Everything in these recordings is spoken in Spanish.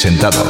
presentado.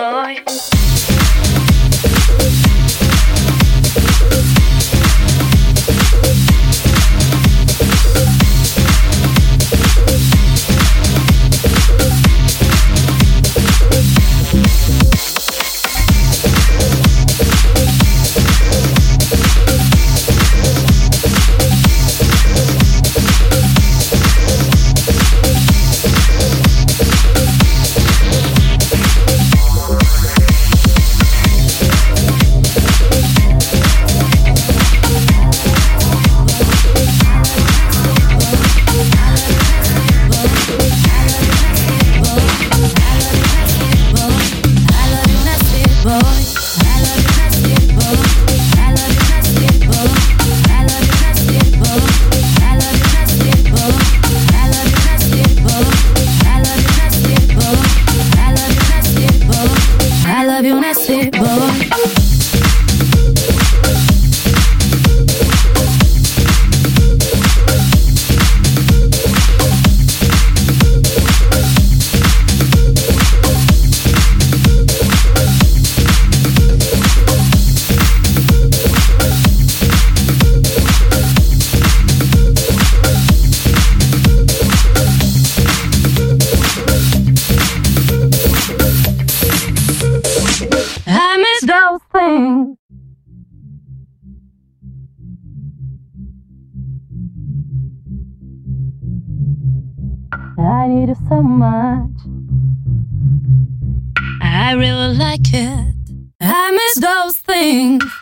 Bye. like it. I miss those things.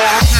back.